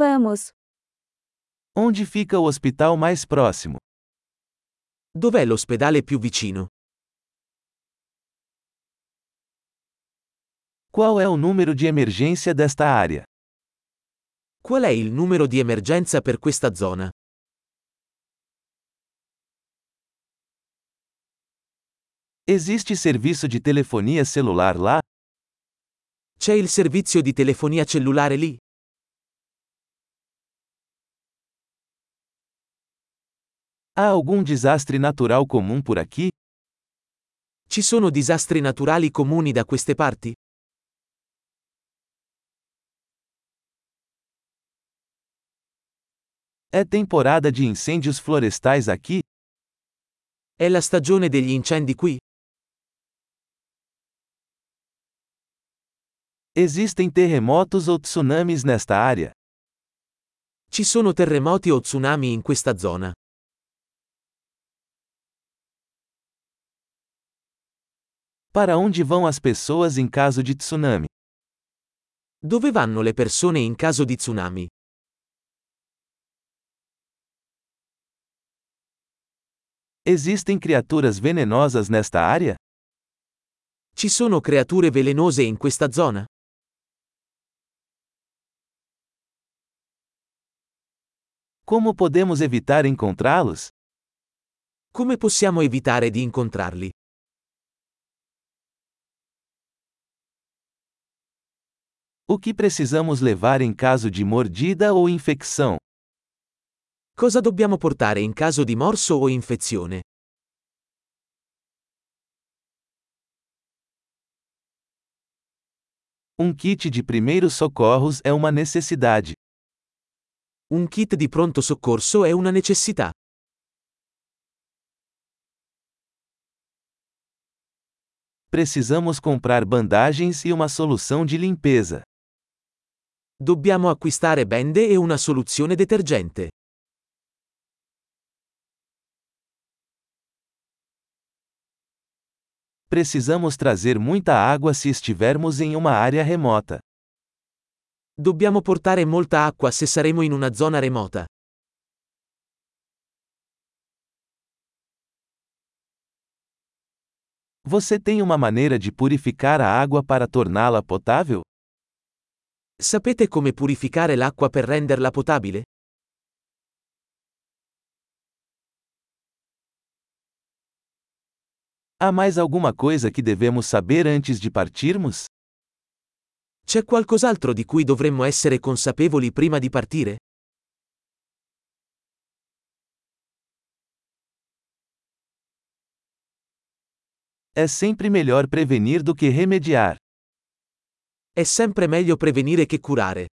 Vamos. Onde fica o hospital mais próximo? Dov'è l'ospedale più vicino? Qual é o número de emergência desta área? Qual è il numero di emergenza per questa zona? Existe serviço de telefonia celular lá? C'è il servizio di telefonia cellulare lì? Há algum desastre natural comum por aqui? Ci sono disastri naturali comuni da queste parti? É temporada de incêndios florestais aqui? È la stagione degli incendi qui? Existem terremotos ou tsunamis nesta área? Ci sono terremoti o tsunami in questa zona? Para onde vão as pessoas em caso de tsunami? Dove vanno le persone in caso di tsunami? Existem criaturas venenosas nesta área? Ci sono creature velenose in questa zona? Como podemos evitar encontrá-los? Come possiamo evitare di incontrarli? O que precisamos levar em caso de mordida ou infecção? Cosa dobbiamo portare in caso di morso o infezione? Um kit de primeiros socorros é uma necessidade. Un kit di pronto soccorso è una necessità. Precisamos comprar bandagens e uma solução de limpeza. Dobbiamo acquistare bende e una soluzione detergente. Precisamos trazer muita água se estivermos em uma área remota. Dobbiamo portare molta acqua se saremo in una zona remota. Você tem uma maneira de purificar a água para torná-la potável? Sapete come purificare l'acqua per renderla potabile? Há mais alguma coisa que devemos saber antes de partirmos? C'è qualcos'altro di cui dovremmo essere consapevoli prima di partire? É sempre melhor prevenir do que remediar. È sempre meglio prevenire che curare.